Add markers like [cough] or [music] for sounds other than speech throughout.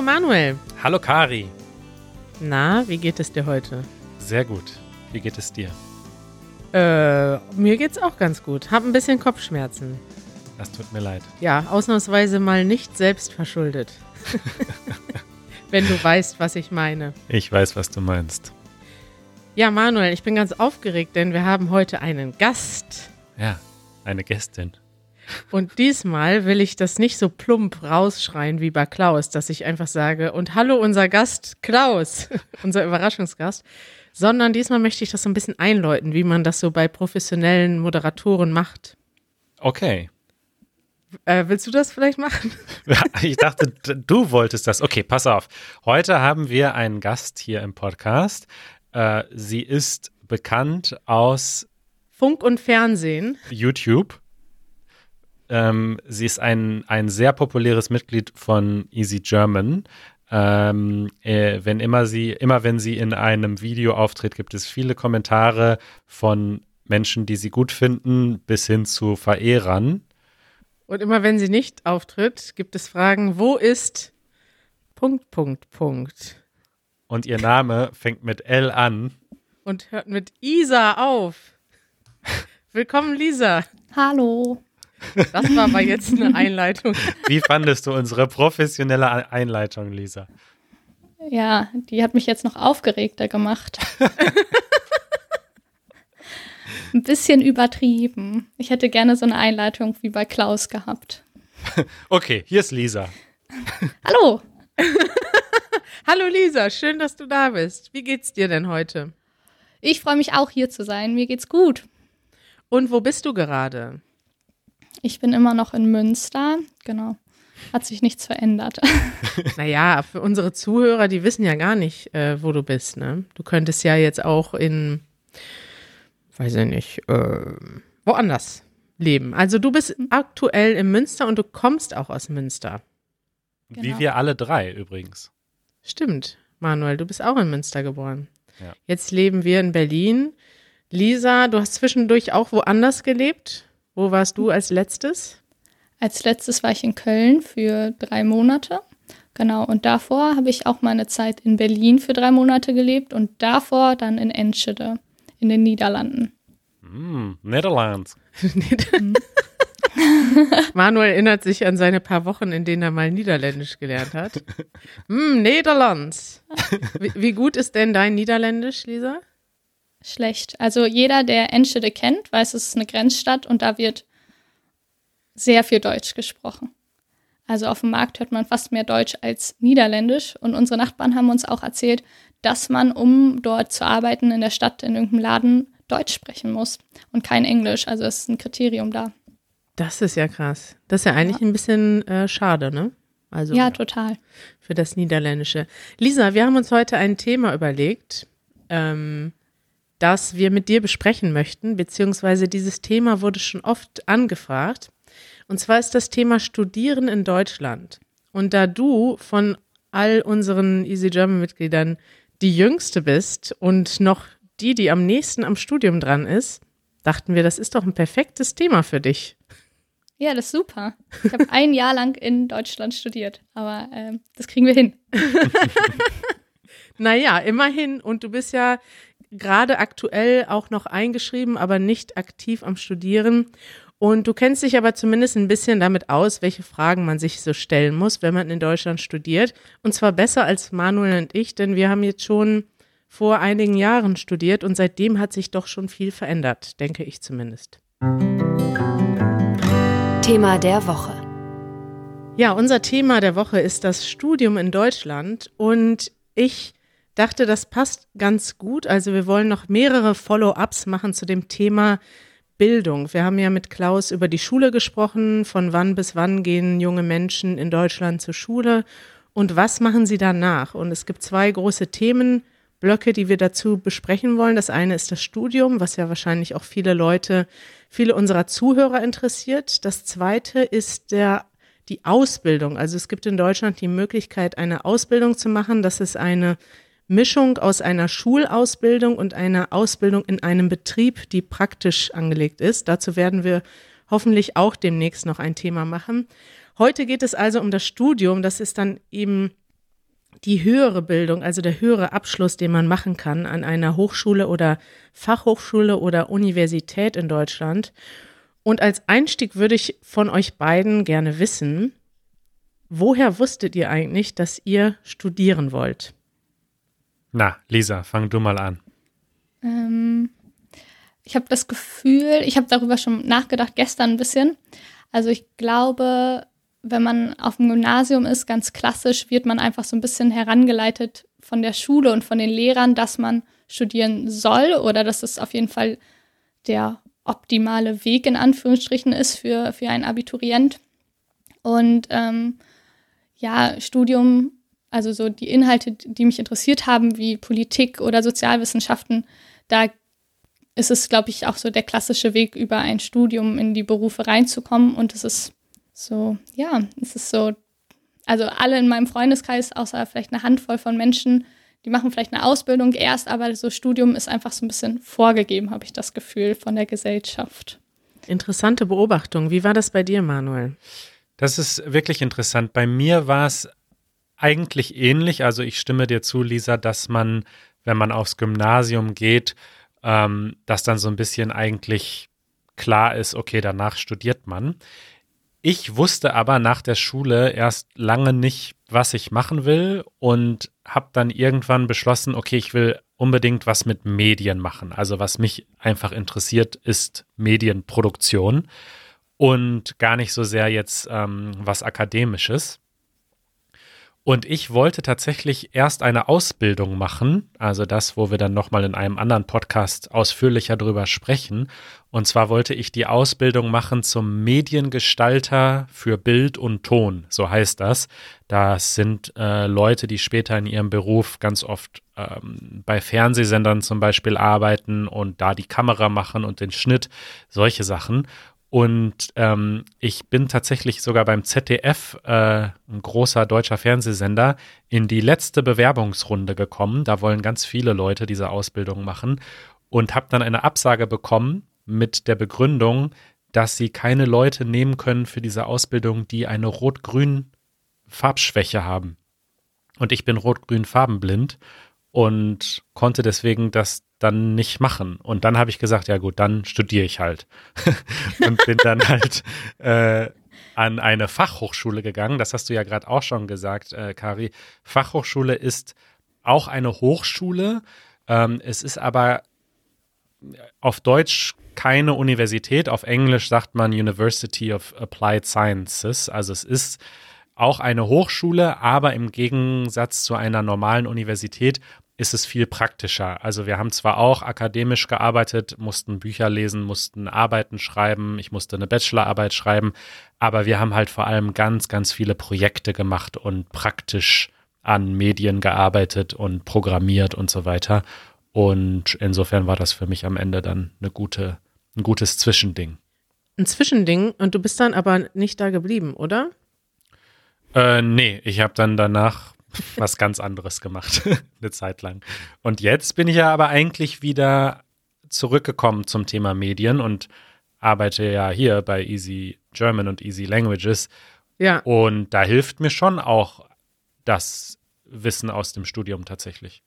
Hallo Manuel. Hallo Kari. Na, wie geht es dir heute? Sehr gut. Wie geht es dir? Äh, mir geht's auch ganz gut. Hab ein bisschen Kopfschmerzen. Das tut mir leid. Ja, ausnahmsweise mal nicht selbst verschuldet. [laughs] Wenn du weißt, was ich meine. Ich weiß, was du meinst. Ja, Manuel, ich bin ganz aufgeregt, denn wir haben heute einen Gast. Ja, eine Gästin. Und diesmal will ich das nicht so plump rausschreien wie bei Klaus, dass ich einfach sage, und hallo unser Gast Klaus, [laughs] unser Überraschungsgast, sondern diesmal möchte ich das so ein bisschen einläuten, wie man das so bei professionellen Moderatoren macht. Okay. Äh, willst du das vielleicht machen? [laughs] ich dachte, du wolltest das. Okay, pass auf. Heute haben wir einen Gast hier im Podcast. Äh, sie ist bekannt aus Funk und Fernsehen. YouTube. Ähm, sie ist ein, ein sehr populäres Mitglied von Easy German. Ähm, äh, wenn immer sie, immer wenn sie in einem Video auftritt, gibt es viele Kommentare von Menschen, die sie gut finden, bis hin zu Verehrern. Und immer wenn sie nicht auftritt, gibt es Fragen, wo ist Punkt, Punkt, Punkt. Und ihr Name fängt mit L an. Und hört mit Isa auf. Willkommen, Lisa. Hallo. Das war aber jetzt eine Einleitung. Wie fandest du unsere professionelle Einleitung, Lisa? Ja, die hat mich jetzt noch aufgeregter gemacht. [laughs] Ein bisschen übertrieben. Ich hätte gerne so eine Einleitung wie bei Klaus gehabt. Okay, hier ist Lisa. Hallo. [laughs] Hallo Lisa, schön, dass du da bist. Wie geht's dir denn heute? Ich freue mich auch hier zu sein. Mir geht's gut. Und wo bist du gerade? Ich bin immer noch in Münster, genau. Hat sich nichts verändert. [laughs] naja, für unsere Zuhörer, die wissen ja gar nicht, äh, wo du bist. Ne? Du könntest ja jetzt auch in, weiß ich nicht, äh, woanders leben. Also du bist aktuell in Münster und du kommst auch aus Münster. Genau. Wie wir alle drei übrigens. Stimmt, Manuel, du bist auch in Münster geboren. Ja. Jetzt leben wir in Berlin. Lisa, du hast zwischendurch auch woanders gelebt. Wo warst du als letztes? Als letztes war ich in Köln für drei Monate. Genau, und davor habe ich auch meine Zeit in Berlin für drei Monate gelebt und davor dann in Enschede in den Niederlanden. Mm, Netherlands. [laughs] Manuel erinnert sich an seine paar Wochen, in denen er mal Niederländisch gelernt hat. [laughs] mm, Niederlands. Wie, wie gut ist denn dein Niederländisch, Lisa? Schlecht. Also jeder, der Enschede kennt, weiß, es ist eine Grenzstadt und da wird sehr viel Deutsch gesprochen. Also auf dem Markt hört man fast mehr Deutsch als Niederländisch. Und unsere Nachbarn haben uns auch erzählt, dass man, um dort zu arbeiten in der Stadt, in irgendeinem Laden, Deutsch sprechen muss und kein Englisch. Also es ist ein Kriterium da. Das ist ja krass. Das ist ja eigentlich ja. ein bisschen äh, schade, ne? Also ja, total. Für das Niederländische. Lisa, wir haben uns heute ein Thema überlegt, ähm, das wir mit dir besprechen möchten, beziehungsweise dieses Thema wurde schon oft angefragt. Und zwar ist das Thema Studieren in Deutschland. Und da du von all unseren Easy German Mitgliedern die jüngste bist und noch die, die am nächsten am Studium dran ist, dachten wir, das ist doch ein perfektes Thema für dich. Ja, das ist super. Ich habe ein Jahr lang in Deutschland studiert, aber äh, das kriegen wir hin. [laughs] naja, immerhin. Und du bist ja gerade aktuell auch noch eingeschrieben, aber nicht aktiv am Studieren. Und du kennst dich aber zumindest ein bisschen damit aus, welche Fragen man sich so stellen muss, wenn man in Deutschland studiert. Und zwar besser als Manuel und ich, denn wir haben jetzt schon vor einigen Jahren studiert und seitdem hat sich doch schon viel verändert, denke ich zumindest. Thema der Woche. Ja, unser Thema der Woche ist das Studium in Deutschland und ich dachte, das passt ganz gut. Also wir wollen noch mehrere Follow-ups machen zu dem Thema Bildung. Wir haben ja mit Klaus über die Schule gesprochen. Von wann bis wann gehen junge Menschen in Deutschland zur Schule und was machen sie danach? Und es gibt zwei große Themenblöcke, die wir dazu besprechen wollen. Das eine ist das Studium, was ja wahrscheinlich auch viele Leute, viele unserer Zuhörer interessiert. Das zweite ist der die Ausbildung. Also es gibt in Deutschland die Möglichkeit, eine Ausbildung zu machen. Das ist eine Mischung aus einer Schulausbildung und einer Ausbildung in einem Betrieb, die praktisch angelegt ist. Dazu werden wir hoffentlich auch demnächst noch ein Thema machen. Heute geht es also um das Studium. Das ist dann eben die höhere Bildung, also der höhere Abschluss, den man machen kann an einer Hochschule oder Fachhochschule oder Universität in Deutschland. Und als Einstieg würde ich von euch beiden gerne wissen, woher wusstet ihr eigentlich, dass ihr studieren wollt? Na, Lisa, fang du mal an. Ähm, ich habe das Gefühl, ich habe darüber schon nachgedacht gestern ein bisschen. Also ich glaube, wenn man auf dem Gymnasium ist, ganz klassisch, wird man einfach so ein bisschen herangeleitet von der Schule und von den Lehrern, dass man studieren soll oder dass es auf jeden Fall der optimale Weg in Anführungsstrichen ist für, für einen Abiturient. Und ähm, ja, Studium, also so die Inhalte, die mich interessiert haben, wie Politik oder Sozialwissenschaften, da ist es, glaube ich, auch so der klassische Weg, über ein Studium in die Berufe reinzukommen. Und es ist so, ja, es ist so, also alle in meinem Freundeskreis, außer vielleicht eine Handvoll von Menschen, die machen vielleicht eine Ausbildung erst, aber so Studium ist einfach so ein bisschen vorgegeben, habe ich das Gefühl, von der Gesellschaft. Interessante Beobachtung. Wie war das bei dir, Manuel? Das ist wirklich interessant. Bei mir war es eigentlich ähnlich. Also ich stimme dir zu, Lisa, dass man, wenn man aufs Gymnasium geht, ähm, dass dann so ein bisschen eigentlich klar ist, okay, danach studiert man. Ich wusste aber nach der Schule erst lange nicht, was ich machen will und habe dann irgendwann beschlossen, okay, ich will unbedingt was mit Medien machen. Also was mich einfach interessiert, ist Medienproduktion und gar nicht so sehr jetzt ähm, was Akademisches. Und ich wollte tatsächlich erst eine Ausbildung machen, also das, wo wir dann nochmal in einem anderen Podcast ausführlicher drüber sprechen. Und zwar wollte ich die Ausbildung machen zum Mediengestalter für Bild und Ton, so heißt das. Das sind äh, Leute, die später in ihrem Beruf ganz oft ähm, bei Fernsehsendern zum Beispiel arbeiten und da die Kamera machen und den Schnitt, solche Sachen. Und ähm, ich bin tatsächlich sogar beim ZDF, äh, ein großer deutscher Fernsehsender, in die letzte Bewerbungsrunde gekommen. Da wollen ganz viele Leute diese Ausbildung machen und habe dann eine Absage bekommen mit der Begründung, dass sie keine Leute nehmen können für diese Ausbildung, die eine rot-grün Farbschwäche haben. Und ich bin rot-grün farbenblind und konnte deswegen das dann nicht machen. Und dann habe ich gesagt, ja gut, dann studiere ich halt. [laughs] und bin dann halt äh, an eine Fachhochschule gegangen. Das hast du ja gerade auch schon gesagt, äh, Kari. Fachhochschule ist auch eine Hochschule. Ähm, es ist aber auf Deutsch keine Universität. Auf Englisch sagt man University of Applied Sciences. Also es ist auch eine Hochschule, aber im Gegensatz zu einer normalen Universität ist es viel praktischer. Also wir haben zwar auch akademisch gearbeitet, mussten Bücher lesen, mussten Arbeiten schreiben, ich musste eine Bachelorarbeit schreiben, aber wir haben halt vor allem ganz, ganz viele Projekte gemacht und praktisch an Medien gearbeitet und programmiert und so weiter. Und insofern war das für mich am Ende dann eine gute, ein gutes Zwischending. Ein Zwischending und du bist dann aber nicht da geblieben, oder? Äh, nee, ich habe dann danach was ganz anderes gemacht, [laughs] eine Zeit lang. Und jetzt bin ich ja aber eigentlich wieder zurückgekommen zum Thema Medien und arbeite ja hier bei Easy German und Easy Languages. Ja. Und da hilft mir schon auch das Wissen aus dem Studium tatsächlich.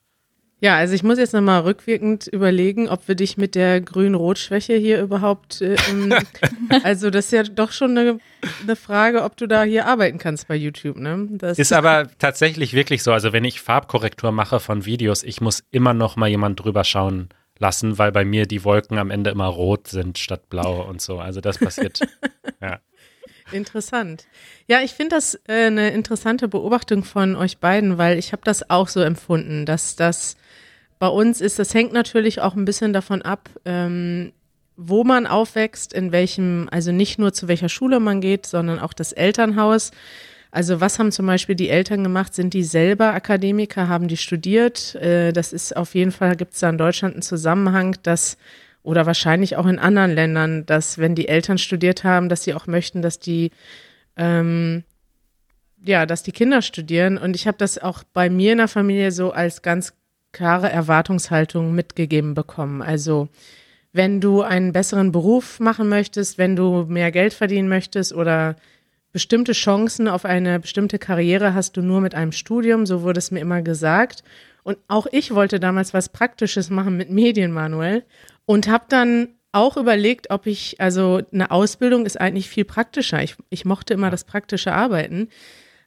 Ja, also ich muss jetzt nochmal rückwirkend überlegen, ob wir dich mit der Grün-Rot-Schwäche hier überhaupt, äh, [laughs] also das ist ja doch schon eine, eine, Frage, ob du da hier arbeiten kannst bei YouTube, ne? Das ist aber tatsächlich wirklich so, also wenn ich Farbkorrektur mache von Videos, ich muss immer noch mal jemand drüber schauen lassen, weil bei mir die Wolken am Ende immer rot sind statt blau und so, also das passiert, [laughs] ja. Interessant. Ja, ich finde das äh, eine interessante Beobachtung von euch beiden, weil ich habe das auch so empfunden, dass das bei uns ist, das hängt natürlich auch ein bisschen davon ab, ähm, wo man aufwächst, in welchem, also nicht nur zu welcher Schule man geht, sondern auch das Elternhaus. Also was haben zum Beispiel die Eltern gemacht? Sind die selber Akademiker? Haben die studiert? Äh, das ist auf jeden Fall, gibt es da in Deutschland einen Zusammenhang, dass oder wahrscheinlich auch in anderen Ländern, dass wenn die Eltern studiert haben, dass sie auch möchten, dass die ähm, ja, dass die Kinder studieren. Und ich habe das auch bei mir in der Familie so als ganz klare Erwartungshaltung mitgegeben bekommen. Also wenn du einen besseren Beruf machen möchtest, wenn du mehr Geld verdienen möchtest oder bestimmte Chancen auf eine bestimmte Karriere hast du nur mit einem Studium, so wurde es mir immer gesagt. Und auch ich wollte damals was Praktisches machen mit Medien, Manuel, und habe dann auch überlegt, ob ich, also eine Ausbildung ist eigentlich viel praktischer. Ich, ich mochte immer das praktische Arbeiten.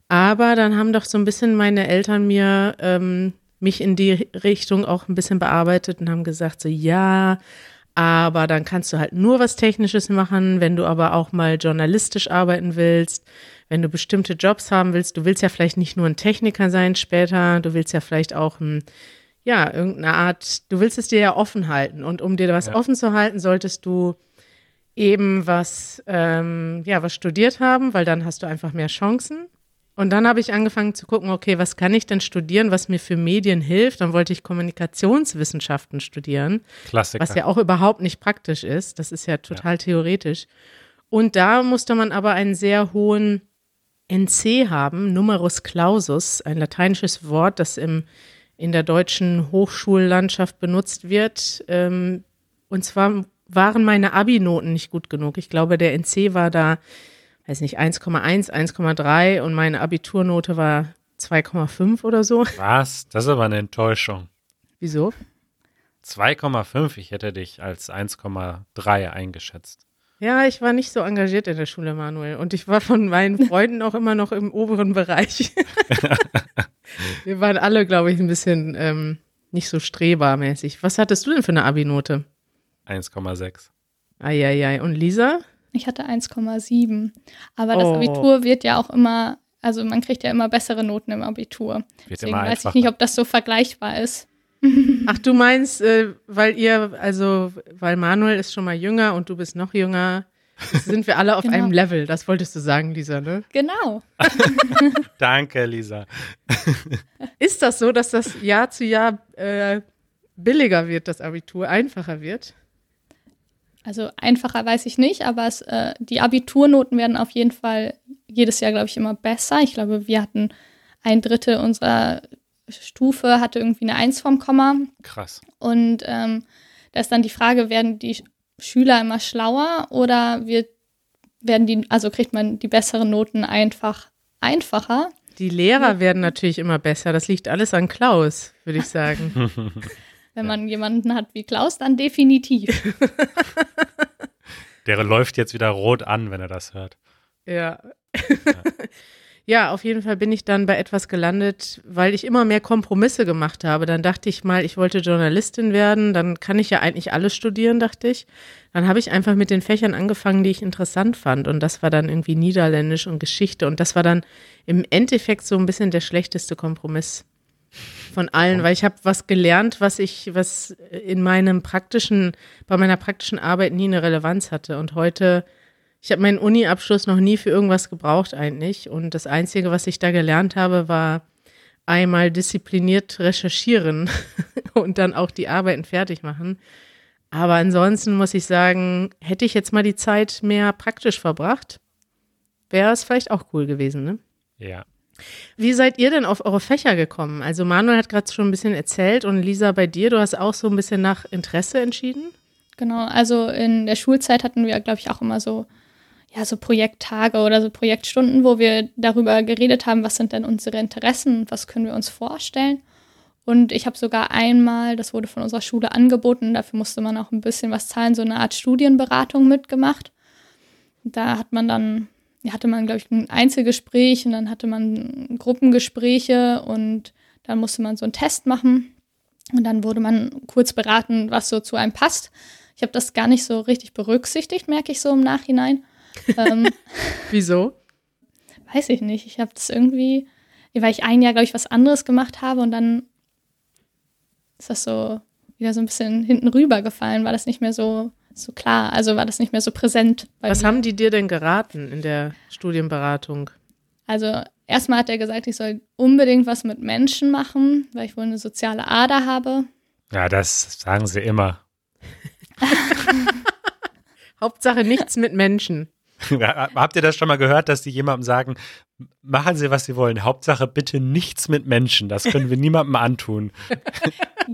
Aber dann haben doch so ein bisschen meine Eltern mir ähm, mich in die Richtung auch ein bisschen bearbeitet und haben gesagt, so ja, aber dann kannst du halt nur was Technisches machen, wenn du aber auch mal journalistisch arbeiten willst, wenn du bestimmte Jobs haben willst. Du willst ja vielleicht nicht nur ein Techniker sein später, du willst ja vielleicht auch ein, ja, irgendeine Art, du willst es dir ja offen halten. Und um dir was ja. offen zu halten, solltest du eben was, ähm, ja, was studiert haben, weil dann hast du einfach mehr Chancen. Und dann habe ich angefangen zu gucken, okay, was kann ich denn studieren, was mir für Medien hilft? Dann wollte ich Kommunikationswissenschaften studieren. Klassiker. Was ja auch überhaupt nicht praktisch ist. Das ist ja total ja. theoretisch. Und da musste man aber einen sehr hohen NC haben, Numerus Clausus, ein lateinisches Wort, das im, in der deutschen Hochschullandschaft benutzt wird. Ähm, und zwar waren meine Abi-Noten nicht gut genug. Ich glaube, der NC war da weiß nicht, 1,1, 1,3 und meine Abiturnote war 2,5 oder so. Was? Das ist aber eine Enttäuschung. Wieso? 2,5, ich hätte dich als 1,3 eingeschätzt. Ja, ich war nicht so engagiert in der Schule, Manuel. Und ich war von meinen [laughs] Freunden auch immer noch im oberen Bereich. [laughs] Wir waren alle, glaube ich, ein bisschen ähm, nicht so strebermäßig. Was hattest du denn für eine Abi-Note? 1,6. Eieiei. Und Lisa? Ich hatte 1,7. Aber das oh. Abitur wird ja auch immer, also man kriegt ja immer bessere Noten im Abitur. Wird Deswegen weiß ich nicht, ob das so vergleichbar ist. Ach, du meinst, äh, weil ihr, also, weil Manuel ist schon mal jünger und du bist noch jünger, sind wir alle [laughs] auf genau. einem Level. Das wolltest du sagen, Lisa, ne? Genau. [laughs] Danke, Lisa. [laughs] ist das so, dass das Jahr zu Jahr äh, billiger wird, das Abitur, einfacher wird? Also einfacher weiß ich nicht, aber es, äh, die Abiturnoten werden auf jeden Fall jedes Jahr, glaube ich, immer besser. Ich glaube, wir hatten ein Drittel unserer Stufe hatte irgendwie eine Eins vom Komma. Krass. Und ähm, da ist dann die Frage, werden die Schüler immer schlauer oder wird, werden die, also kriegt man die besseren Noten einfach einfacher? Die Lehrer ja. werden natürlich immer besser. Das liegt alles an Klaus, würde ich sagen. [laughs] Wenn man jemanden hat wie Klaus, dann definitiv. [laughs] Der läuft jetzt wieder rot an, wenn er das hört. Ja. ja. [laughs] Ja, auf jeden Fall bin ich dann bei etwas gelandet, weil ich immer mehr Kompromisse gemacht habe. Dann dachte ich mal, ich wollte Journalistin werden, dann kann ich ja eigentlich alles studieren, dachte ich. Dann habe ich einfach mit den Fächern angefangen, die ich interessant fand. Und das war dann irgendwie Niederländisch und Geschichte. Und das war dann im Endeffekt so ein bisschen der schlechteste Kompromiss von allen, weil ich habe was gelernt, was ich, was in meinem praktischen, bei meiner praktischen Arbeit nie eine Relevanz hatte. Und heute, ich habe meinen Uni-Abschluss noch nie für irgendwas gebraucht eigentlich. Und das Einzige, was ich da gelernt habe, war einmal diszipliniert recherchieren [laughs] und dann auch die Arbeiten fertig machen. Aber ansonsten muss ich sagen, hätte ich jetzt mal die Zeit mehr praktisch verbracht, wäre es vielleicht auch cool gewesen, ne? Ja. Wie seid ihr denn auf eure Fächer gekommen? Also Manuel hat gerade schon ein bisschen erzählt und Lisa bei dir, du hast auch so ein bisschen nach Interesse entschieden? Genau, also in der Schulzeit hatten wir, glaube ich, auch immer so, ja, so Projekttage oder so Projektstunden, wo wir darüber geredet haben, was sind denn unsere Interessen was können wir uns vorstellen. Und ich habe sogar einmal, das wurde von unserer Schule angeboten, dafür musste man auch ein bisschen was zahlen, so eine Art Studienberatung mitgemacht. Da hat man dann hatte man, glaube ich, ein Einzelgespräch und dann hatte man Gruppengespräche und dann musste man so einen Test machen und dann wurde man kurz beraten, was so zu einem passt. Ich habe das gar nicht so richtig berücksichtigt, merke ich so im Nachhinein. [laughs] ähm, Wieso? Weiß ich nicht. Ich habe das irgendwie, weil ich ein Jahr, glaube ich, was anderes gemacht habe und dann ist das so wieder so ein bisschen hinten rüber gefallen, war das nicht mehr so so klar. Also war das nicht mehr so präsent. Was mir. haben die dir denn geraten in der Studienberatung? Also erstmal hat er gesagt, ich soll unbedingt was mit Menschen machen, weil ich wohl eine soziale Ader habe. Ja, das sagen sie immer. [laughs] Hauptsache nichts mit Menschen. [laughs] Habt ihr das schon mal gehört, dass die jemandem sagen, machen Sie, was Sie wollen, Hauptsache bitte nichts mit Menschen, das können wir niemandem antun. [laughs]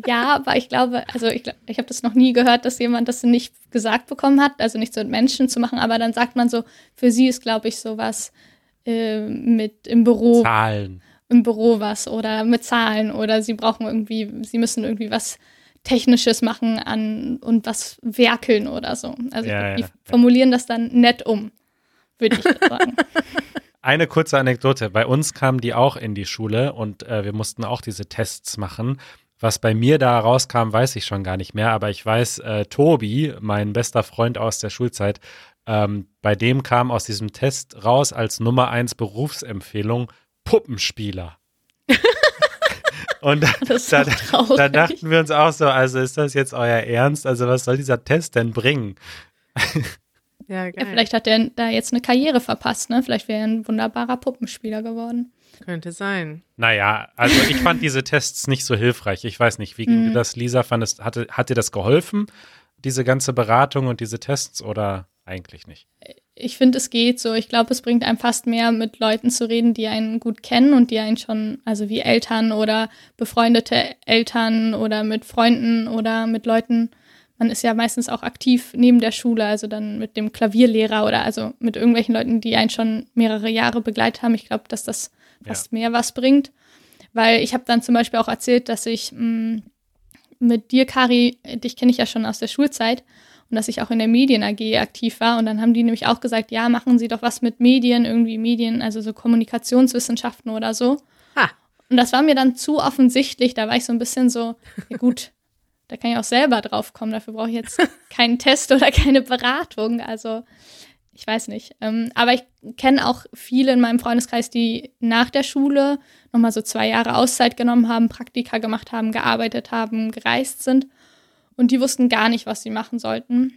Ja, aber ich glaube, also ich, ich habe das noch nie gehört, dass jemand das nicht gesagt bekommen hat, also nicht so mit Menschen zu machen, aber dann sagt man so, für sie ist, glaube ich, sowas äh, mit im Büro. Zahlen. Im Büro was oder mit Zahlen oder sie brauchen irgendwie, sie müssen irgendwie was Technisches machen an und was werkeln oder so. Also Ja, die ja, formulieren das dann nett um, würde ich sagen. [laughs] Eine kurze Anekdote. Bei uns kamen die auch in die Schule und äh, wir mussten auch diese Tests machen. Was bei mir da rauskam, weiß ich schon gar nicht mehr, aber ich weiß, äh, Tobi, mein bester Freund aus der Schulzeit, ähm, bei dem kam aus diesem Test raus als Nummer eins Berufsempfehlung Puppenspieler. Und Das ist da, traurig. da dachten wir uns auch so, also ist das jetzt euer Ernst? Also was soll dieser Test denn bringen? [laughs] Ja, Ja, vielleicht hat er da jetzt eine Karriere verpasst, ne? Vielleicht wäre er ein wunderbarer Puppenspieler geworden. Könnte sein. Naja, also ich fand diese Tests nicht so hilfreich. Ich weiß nicht, wie ging dir das, Lisa? Fandest, hatte, hat dir das geholfen, diese ganze Beratung und diese Tests oder eigentlich nicht? Ich finde, es geht so. Ich glaube, es bringt einem fast mehr, mit Leuten zu reden, die einen gut kennen und die einen schon, also wie Eltern oder befreundete Eltern oder mit Freunden oder mit Leuten. Man ist ja meistens auch aktiv neben der Schule, also dann mit dem Klavierlehrer oder also mit irgendwelchen Leuten, die einen schon mehrere Jahre begleitet haben. Ich glaube, dass das fast mehr was bringt. Weil ich habe dann zum Beispiel auch erzählt, dass ich mh, mit dir, Kari, dich kenne ich ja schon aus der Schulzeit und dass ich auch in der Medien AG aktiv war. Und dann haben die nämlich auch gesagt, ja, machen Sie doch was mit Medien, irgendwie Medien, also so Kommunikationswissenschaften oder so. Ha. Und das war mir dann zu offensichtlich. Da war ich so ein bisschen so, ja gut, [laughs] da kann ich auch selber drauf kommen. Dafür brauche ich jetzt keinen Test oder keine Beratung. Also ich weiß nicht. Ähm, aber ich kenne auch viele in meinem Freundeskreis, die nach der Schule nochmal so zwei Jahre Auszeit genommen haben, Praktika gemacht haben, gearbeitet haben, gereist sind. Und die wussten gar nicht, was sie machen sollten.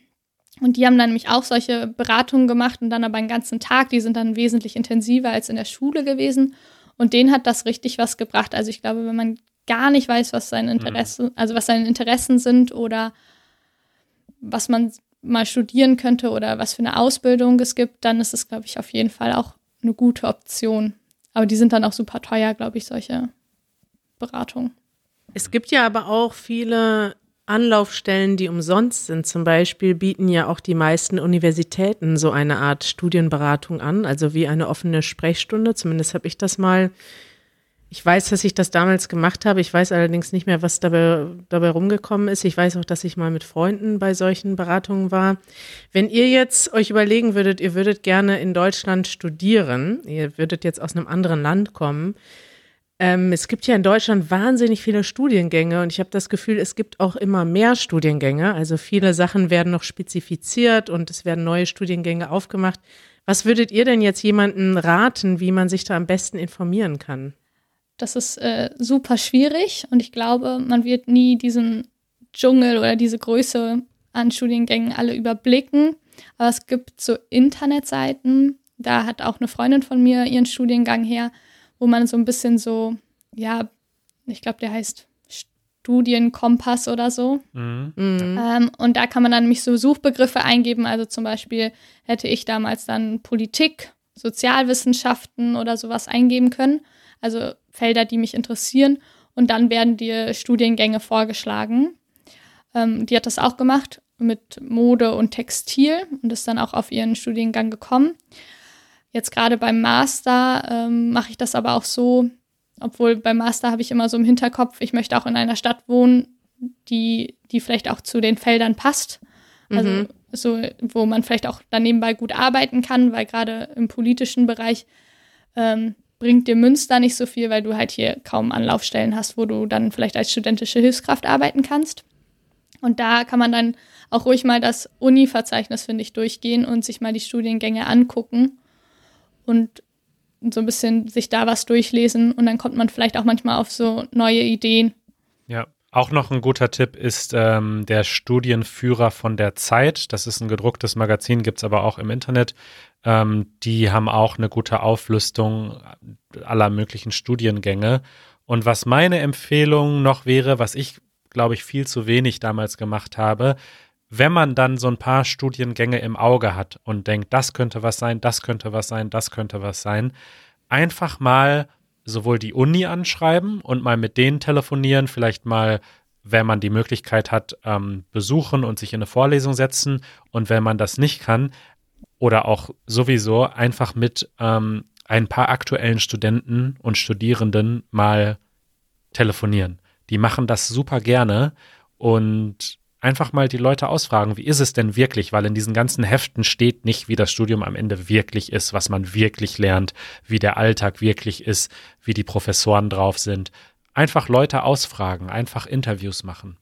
Und die haben dann nämlich auch solche Beratungen gemacht und dann aber einen ganzen Tag. Die sind dann wesentlich intensiver als in der Schule gewesen. Und denen hat das richtig was gebracht. Also ich glaube, wenn man gar nicht weiß, was seine Interessen, also was seine Interessen sind oder was man mal studieren könnte oder was für eine Ausbildung es gibt, dann ist es, glaube ich, auf jeden Fall auch eine gute Option. Aber die sind dann auch super teuer, glaube ich, solche Beratungen. Es gibt ja aber auch viele Anlaufstellen, die umsonst sind. Zum Beispiel bieten ja auch die meisten Universitäten so eine Art Studienberatung an, also wie eine offene Sprechstunde. Zumindest habe ich das mal. Ich weiß, dass ich das damals gemacht habe. Ich weiß allerdings nicht mehr, was dabei, dabei rumgekommen ist. Ich weiß auch, dass ich mal mit Freunden bei solchen Beratungen war. Wenn ihr jetzt euch überlegen würdet, ihr würdet gerne in Deutschland studieren, ihr würdet jetzt aus einem anderen Land kommen, ähm, es gibt ja in Deutschland wahnsinnig viele Studiengänge und ich habe das Gefühl, es gibt auch immer mehr Studiengänge. Also viele Sachen werden noch spezifiziert und es werden neue Studiengänge aufgemacht. Was würdet ihr denn jetzt jemandem raten, wie man sich da am besten informieren kann? Das ist äh, super schwierig und ich glaube, man wird nie diesen Dschungel oder diese Größe an Studiengängen alle überblicken. Aber es gibt so Internetseiten, da hat auch eine Freundin von mir ihren Studiengang her, wo man so ein bisschen so, ja, ich glaube, der heißt Studienkompass oder so. Mhm. Ähm, und da kann man dann nämlich so Suchbegriffe eingeben. Also zum Beispiel hätte ich damals dann Politik, Sozialwissenschaften oder sowas eingeben können. Also Felder, die mich interessieren. Und dann werden dir Studiengänge vorgeschlagen. Ähm, die hat das auch gemacht mit Mode und Textil und ist dann auch auf ihren Studiengang gekommen. Jetzt gerade beim Master ähm, mache ich das aber auch so, obwohl beim Master habe ich immer so im Hinterkopf, ich möchte auch in einer Stadt wohnen, die, die vielleicht auch zu den Feldern passt. Also Mhm. so, wo man vielleicht auch dann nebenbei gut arbeiten kann, weil gerade im politischen Bereich ähm, bringt dir Münster nicht so viel, weil du halt hier kaum Anlaufstellen hast, wo du dann vielleicht als studentische Hilfskraft arbeiten kannst. Und da kann man dann auch ruhig mal das Uni-Verzeichnis, finde ich, durchgehen und sich mal die Studiengänge angucken und so ein bisschen sich da was durchlesen. Und dann kommt man vielleicht auch manchmal auf so neue Ideen. Ja, auch noch ein guter Tipp ist ähm, der Studienführer von der Zeit. Das ist ein gedrucktes Magazin, gibt es aber auch im Internet. Ähm, die haben auch eine gute Auflistung aller möglichen Studiengänge. Und was meine Empfehlung noch wäre, was ich, glaube ich, viel zu wenig damals gemacht habe, wenn man dann so ein paar Studiengänge im Auge hat und denkt, das könnte was sein, das könnte was sein, das könnte was sein, einfach mal sowohl die Uni anschreiben und mal mit denen telefonieren, vielleicht mal, wenn man die Möglichkeit hat, ähm, besuchen und sich in eine Vorlesung setzen. Und wenn man das nicht kann, oder auch sowieso einfach mit ähm, ein paar aktuellen Studenten und Studierenden mal telefonieren. Die machen das super gerne und einfach mal die Leute ausfragen, wie ist es denn wirklich? Weil in diesen ganzen Heften steht nicht, wie das Studium am Ende wirklich ist, was man wirklich lernt, wie der Alltag wirklich ist, wie die Professoren drauf sind. Einfach Leute ausfragen, einfach Interviews machen.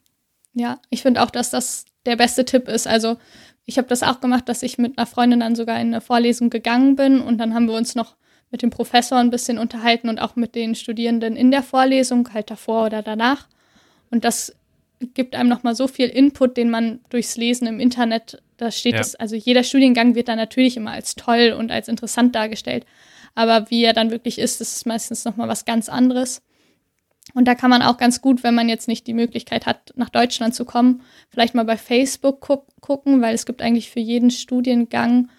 Ja, ich finde auch, dass das der beste Tipp ist. Also ich habe das auch gemacht, dass ich mit einer Freundin dann sogar in eine Vorlesung gegangen bin und dann haben wir uns noch mit dem Professor ein bisschen unterhalten und auch mit den Studierenden in der Vorlesung, halt davor oder danach. Und das gibt einem nochmal so viel Input, den man durchs Lesen im Internet, da steht ja. es, also jeder Studiengang wird da natürlich immer als toll und als interessant dargestellt. Aber wie er dann wirklich ist, das ist meistens nochmal was ganz anderes. Und da kann man auch ganz gut, wenn man jetzt nicht die Möglichkeit hat, nach Deutschland zu kommen, vielleicht mal bei Facebook gu gucken, weil es gibt eigentlich für jeden Studiengang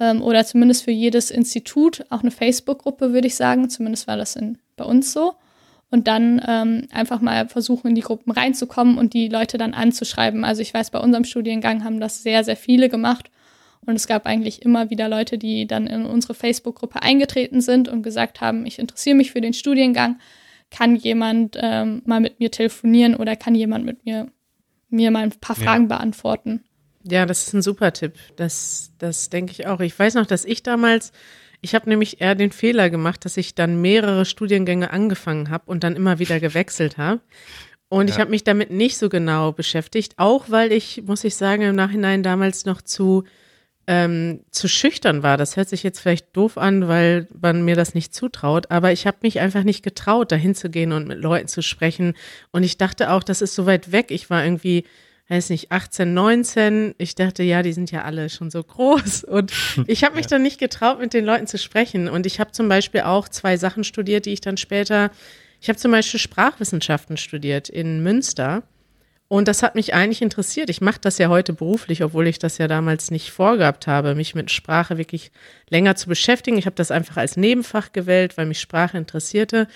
ähm, oder zumindest für jedes Institut auch eine Facebook-Gruppe, würde ich sagen. Zumindest war das in, bei uns so. Und dann ähm, einfach mal versuchen, in die Gruppen reinzukommen und die Leute dann anzuschreiben. Also ich weiß, bei unserem Studiengang haben das sehr, sehr viele gemacht. Und es gab eigentlich immer wieder Leute, die dann in unsere Facebook-Gruppe eingetreten sind und gesagt haben, ich interessiere mich für den Studiengang. Kann jemand ähm, mal mit mir telefonieren oder kann jemand mit mir, mir mal ein paar Fragen ja. beantworten? Ja, das ist ein super Tipp. Das, das denke ich auch. Ich weiß noch, dass ich damals, ich habe nämlich eher den Fehler gemacht, dass ich dann mehrere Studiengänge angefangen habe und dann immer wieder gewechselt habe. Und ja. ich habe mich damit nicht so genau beschäftigt, auch weil ich, muss ich sagen, im Nachhinein damals noch zu, ähm, zu schüchtern war. Das hört sich jetzt vielleicht doof an, weil man mir das nicht zutraut, aber ich habe mich einfach nicht getraut, dahin zu gehen und mit Leuten zu sprechen. Und ich dachte auch, das ist so weit weg. Ich war irgendwie weiß nicht, 18, 19. Ich dachte, ja, die sind ja alle schon so groß. Und [laughs] ich habe mich ja. dann nicht getraut, mit den Leuten zu sprechen. Und ich habe zum Beispiel auch zwei Sachen studiert, die ich dann später, ich habe zum Beispiel Sprachwissenschaften studiert in Münster. Und das hat mich eigentlich interessiert. Ich mache das ja heute beruflich, obwohl ich das ja damals nicht vorgehabt habe, mich mit Sprache wirklich länger zu beschäftigen. Ich habe das einfach als Nebenfach gewählt, weil mich Sprache interessierte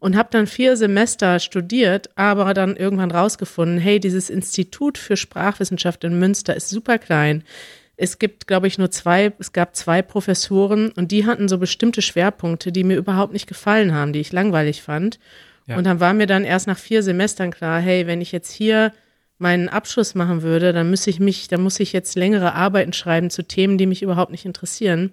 und habe dann vier Semester studiert, aber dann irgendwann rausgefunden, hey, dieses Institut für Sprachwissenschaft in Münster ist super klein. Es gibt, glaube ich, nur zwei, es gab zwei Professoren und die hatten so bestimmte Schwerpunkte, die mir überhaupt nicht gefallen haben, die ich langweilig fand. Ja. Und dann war mir dann erst nach vier Semestern klar, hey, wenn ich jetzt hier meinen Abschluss machen würde, dann müsste ich mich, dann muss ich jetzt längere Arbeiten schreiben zu Themen, die mich überhaupt nicht interessieren.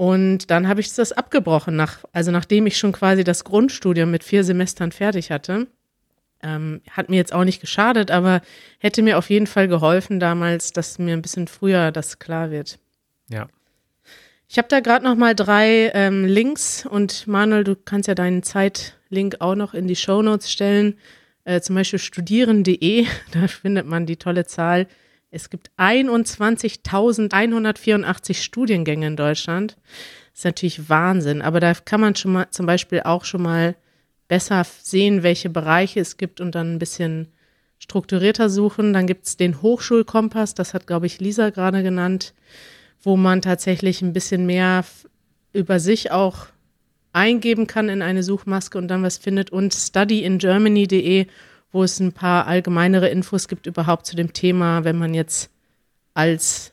Und dann habe ich das abgebrochen, nach, also nachdem ich schon quasi das Grundstudium mit vier Semestern fertig hatte. Ähm, hat mir jetzt auch nicht geschadet, aber hätte mir auf jeden Fall geholfen damals, dass mir ein bisschen früher das klar wird. Ja. Ich habe da gerade noch mal drei ähm, Links und Manuel, du kannst ja deinen Zeitlink auch noch in die Show Notes stellen. Äh, zum Beispiel studieren.de, [laughs] da findet man die tolle Zahl es gibt 21.184 Studiengänge in Deutschland. Das ist natürlich Wahnsinn, aber da kann man schon mal zum Beispiel auch schon mal besser sehen, welche Bereiche es gibt und dann ein bisschen strukturierter suchen. Dann gibt es den Hochschulkompass, das hat, glaube ich, Lisa gerade genannt, wo man tatsächlich ein bisschen mehr über sich auch eingeben kann in eine Suchmaske und dann was findet. Und studyingermany.de wo es ein paar allgemeinere Infos gibt überhaupt zu dem Thema, wenn man jetzt als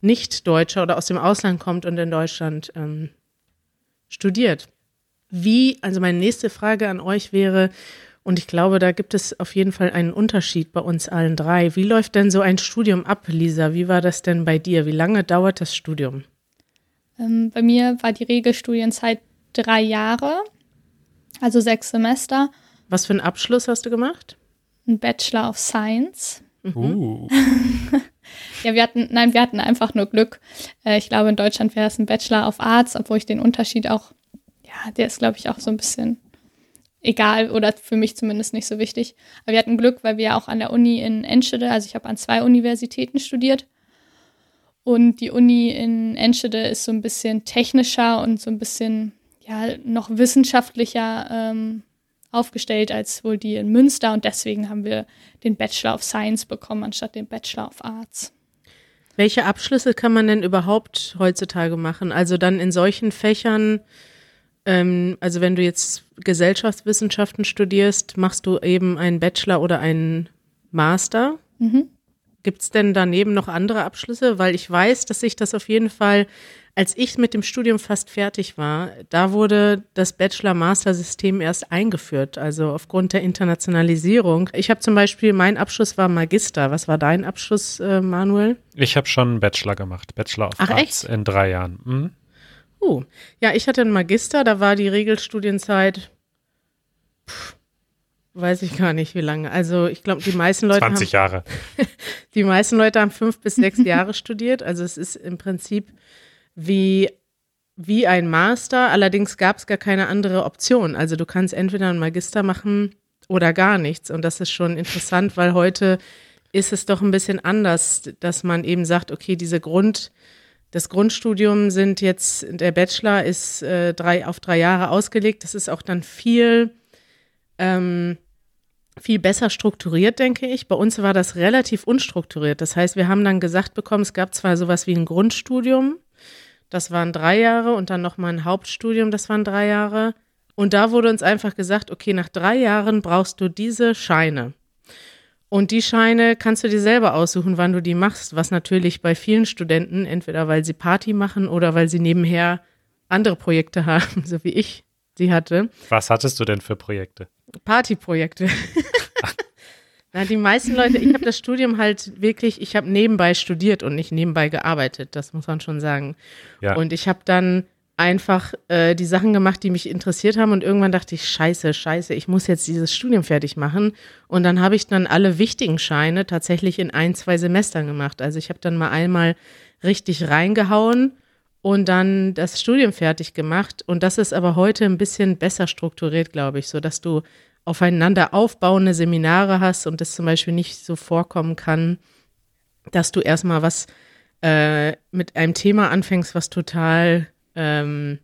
Nicht-Deutscher oder aus dem Ausland kommt und in Deutschland ähm, studiert. Wie, also meine nächste Frage an euch wäre, und ich glaube, da gibt es auf jeden Fall einen Unterschied bei uns allen drei. Wie läuft denn so ein Studium ab, Lisa? Wie war das denn bei dir? Wie lange dauert das Studium? Ähm, bei mir war die Regelstudienzeit drei Jahre, also sechs Semester. Was für einen Abschluss hast du gemacht? Ein Bachelor of Science. Mhm. Uh. [laughs] ja, wir hatten, nein, wir hatten einfach nur Glück. Äh, ich glaube, in Deutschland wäre es ein Bachelor of Arts, obwohl ich den Unterschied auch, ja, der ist, glaube ich, auch so ein bisschen egal oder für mich zumindest nicht so wichtig. Aber wir hatten Glück, weil wir ja auch an der Uni in Enschede, also ich habe an zwei Universitäten studiert. Und die Uni in Enschede ist so ein bisschen technischer und so ein bisschen, ja, noch wissenschaftlicher ähm, aufgestellt als wohl die in Münster und deswegen haben wir den Bachelor of Science bekommen anstatt den Bachelor of Arts. Welche Abschlüsse kann man denn überhaupt heutzutage machen? Also dann in solchen Fächern, ähm, also wenn du jetzt Gesellschaftswissenschaften studierst, machst du eben einen Bachelor oder einen Master. Mhm. Gibt es denn daneben noch andere Abschlüsse? Weil ich weiß, dass sich das auf jeden Fall als ich mit dem Studium fast fertig war, da wurde das Bachelor-Master-System erst eingeführt, also aufgrund der Internationalisierung. Ich habe zum Beispiel, mein Abschluss war Magister. Was war dein Abschluss, äh, Manuel? Ich habe schon einen Bachelor gemacht, Bachelor of Ach, Arts echt? in drei Jahren. Mhm. Uh, ja, ich hatte einen Magister, da war die Regelstudienzeit, pff, weiß ich gar nicht wie lange. Also ich glaube, die meisten Leute 20 haben, Jahre. [laughs] die meisten Leute haben fünf bis sechs [laughs] Jahre studiert. Also es ist im Prinzip wie wie ein Master. Allerdings gab es gar keine andere Option. Also du kannst entweder einen Magister machen oder gar nichts. Und das ist schon interessant, weil heute ist es doch ein bisschen anders, dass man eben sagt, okay, diese Grund das Grundstudium sind jetzt, der Bachelor ist äh, drei, auf drei Jahre ausgelegt. Das ist auch dann viel, ähm, viel besser strukturiert, denke ich. Bei uns war das relativ unstrukturiert. Das heißt, wir haben dann gesagt bekommen, es gab zwar sowas wie ein Grundstudium, das waren drei Jahre und dann nochmal ein Hauptstudium, das waren drei Jahre. Und da wurde uns einfach gesagt, okay, nach drei Jahren brauchst du diese Scheine. Und die Scheine kannst du dir selber aussuchen, wann du die machst, was natürlich bei vielen Studenten, entweder weil sie Party machen oder weil sie nebenher andere Projekte [laughs] haben, so wie ich sie hatte. Was hattest du denn für Projekte? Partyprojekte. [laughs] Na, die meisten Leute, ich habe das [laughs] Studium halt wirklich, ich habe nebenbei studiert und nicht nebenbei gearbeitet, das muss man schon sagen. Ja. Und ich habe dann einfach äh, die Sachen gemacht, die mich interessiert haben und irgendwann dachte ich, scheiße, scheiße, ich muss jetzt dieses Studium fertig machen. Und dann habe ich dann alle wichtigen Scheine tatsächlich in ein, zwei Semestern gemacht. Also ich habe dann mal einmal richtig reingehauen und dann das Studium fertig gemacht. Und das ist aber heute ein bisschen besser strukturiert, glaube ich, so dass du aufeinander aufbauende Seminare hast und es zum Beispiel nicht so vorkommen kann, dass du erstmal was äh, mit einem Thema anfängst, was total ähm,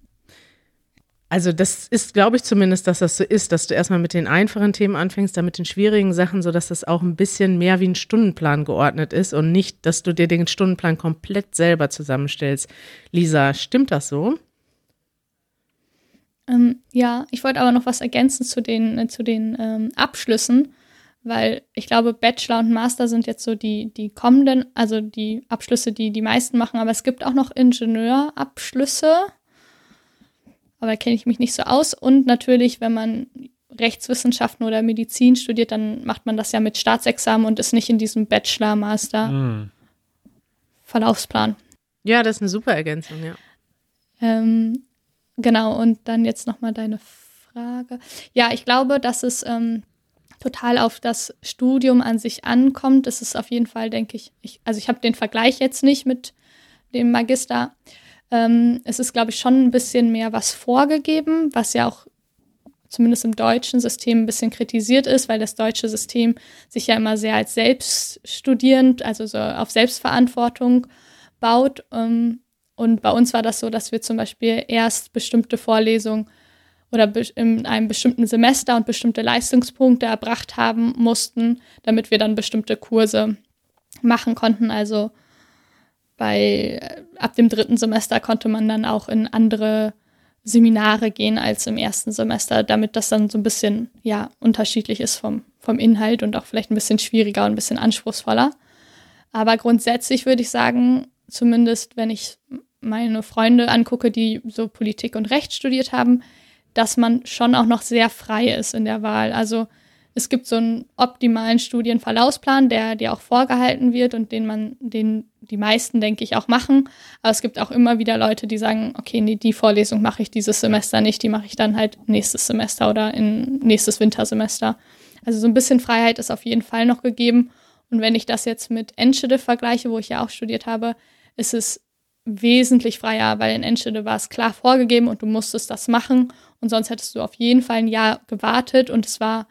also das ist, glaube ich zumindest, dass das so ist, dass du erstmal mit den einfachen Themen anfängst, dann mit den schwierigen Sachen, sodass das auch ein bisschen mehr wie ein Stundenplan geordnet ist und nicht, dass du dir den Stundenplan komplett selber zusammenstellst. Lisa, stimmt das so? Ähm, ja, ich wollte aber noch was ergänzen zu den, äh, zu den ähm, Abschlüssen, weil ich glaube, Bachelor und Master sind jetzt so die, die kommenden, also die Abschlüsse, die die meisten machen, aber es gibt auch noch Ingenieurabschlüsse, aber da kenne ich mich nicht so aus. Und natürlich, wenn man Rechtswissenschaften oder Medizin studiert, dann macht man das ja mit Staatsexamen und ist nicht in diesem Bachelor-Master-Verlaufsplan. Ja, das ist eine super Ergänzung, ja. Ähm, genau, und dann jetzt nochmal deine Frage. Ja, ich glaube, dass es ähm, total auf das Studium an sich ankommt. Es ist auf jeden Fall, denke ich, ich also ich habe den Vergleich jetzt nicht mit dem Magister. Ähm, es ist, glaube ich, schon ein bisschen mehr was vorgegeben, was ja auch zumindest im deutschen System ein bisschen kritisiert ist, weil das deutsche System sich ja immer sehr als selbststudierend, also so auf Selbstverantwortung baut. Ähm, und bei uns war das so, dass wir zum Beispiel erst bestimmte Vorlesungen oder in einem bestimmten Semester und bestimmte Leistungspunkte erbracht haben mussten, damit wir dann bestimmte Kurse machen konnten. Also bei ab dem dritten Semester konnte man dann auch in andere Seminare gehen als im ersten Semester, damit das dann so ein bisschen ja unterschiedlich ist vom, vom Inhalt und auch vielleicht ein bisschen schwieriger und ein bisschen anspruchsvoller. Aber grundsätzlich würde ich sagen, zumindest wenn ich meine Freunde angucke, die so Politik und Recht studiert haben, dass man schon auch noch sehr frei ist in der Wahl. Also es gibt so einen optimalen Studienverlaufsplan, der dir auch vorgehalten wird und den man, den die meisten, denke ich, auch machen. Aber es gibt auch immer wieder Leute, die sagen, okay, nee, die Vorlesung mache ich dieses Semester nicht, die mache ich dann halt nächstes Semester oder in nächstes Wintersemester. Also so ein bisschen Freiheit ist auf jeden Fall noch gegeben. Und wenn ich das jetzt mit Enschede vergleiche, wo ich ja auch studiert habe, ist es wesentlich freier, weil in Enschede war es klar vorgegeben und du musstest das machen und sonst hättest du auf jeden Fall ein Jahr gewartet und es war,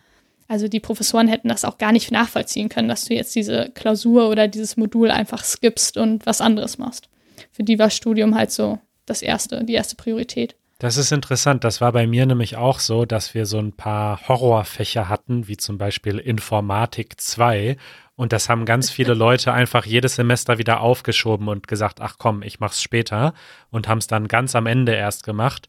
also die Professoren hätten das auch gar nicht nachvollziehen können, dass du jetzt diese Klausur oder dieses Modul einfach skippst und was anderes machst. Für die war Studium halt so das erste, die erste Priorität. Das ist interessant. Das war bei mir nämlich auch so, dass wir so ein paar Horrorfächer hatten, wie zum Beispiel Informatik 2. Und das haben ganz viele Leute einfach jedes Semester wieder aufgeschoben und gesagt, ach komm, ich mach's später und haben es dann ganz am Ende erst gemacht.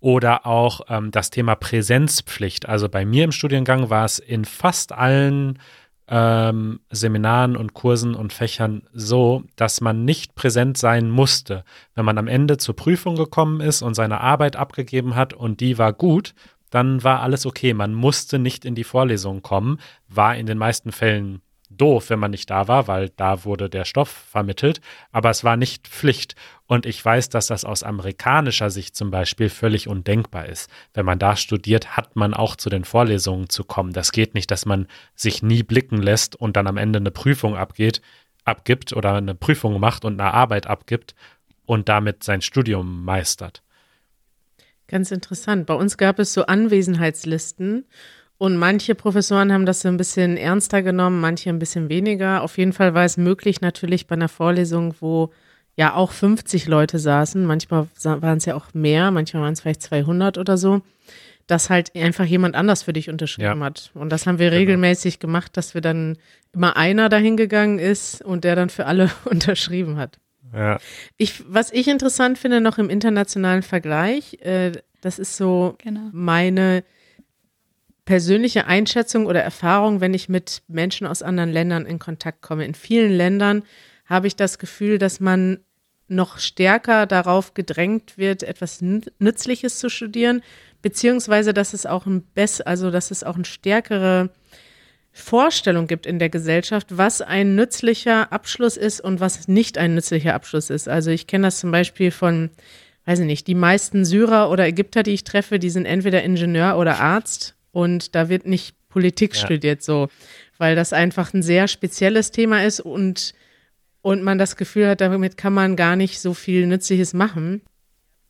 Oder auch ähm, das Thema Präsenzpflicht. Also bei mir im Studiengang war es in fast allen ähm, Seminaren und Kursen und Fächern so, dass man nicht präsent sein musste. Wenn man am Ende zur Prüfung gekommen ist und seine Arbeit abgegeben hat und die war gut, dann war alles okay. Man musste nicht in die Vorlesung kommen, war in den meisten Fällen doof, wenn man nicht da war, weil da wurde der Stoff vermittelt, aber es war nicht Pflicht. Und ich weiß, dass das aus amerikanischer Sicht zum Beispiel völlig undenkbar ist. Wenn man da studiert, hat man auch zu den Vorlesungen zu kommen. Das geht nicht, dass man sich nie blicken lässt und dann am Ende eine Prüfung abgeht, abgibt oder eine Prüfung macht und eine Arbeit abgibt und damit sein Studium meistert. Ganz interessant. Bei uns gab es so Anwesenheitslisten und manche Professoren haben das so ein bisschen ernster genommen, manche ein bisschen weniger. Auf jeden Fall war es möglich, natürlich bei einer Vorlesung, wo ja auch 50 Leute saßen, manchmal waren es ja auch mehr, manchmal waren es vielleicht 200 oder so, dass halt einfach jemand anders für dich unterschrieben ja. hat. Und das haben wir genau. regelmäßig gemacht, dass wir dann immer einer dahin gegangen ist und der dann für alle [laughs] unterschrieben hat. Ja. Ich, was ich interessant finde noch im internationalen Vergleich, äh, das ist so genau. meine persönliche Einschätzung oder Erfahrung, wenn ich mit Menschen aus anderen Ländern in Kontakt komme. In vielen Ländern habe ich das Gefühl, dass man noch stärker darauf gedrängt wird, etwas Nützliches zu studieren, beziehungsweise dass es auch ein bess also dass es auch eine stärkere Vorstellung gibt in der Gesellschaft, was ein nützlicher Abschluss ist und was nicht ein nützlicher Abschluss ist. Also ich kenne das zum Beispiel von, weiß ich nicht, die meisten Syrer oder Ägypter, die ich treffe, die sind entweder Ingenieur oder Arzt und da wird nicht Politik ja. studiert so, weil das einfach ein sehr spezielles Thema ist und, und man das Gefühl hat, damit kann man gar nicht so viel Nützliches machen.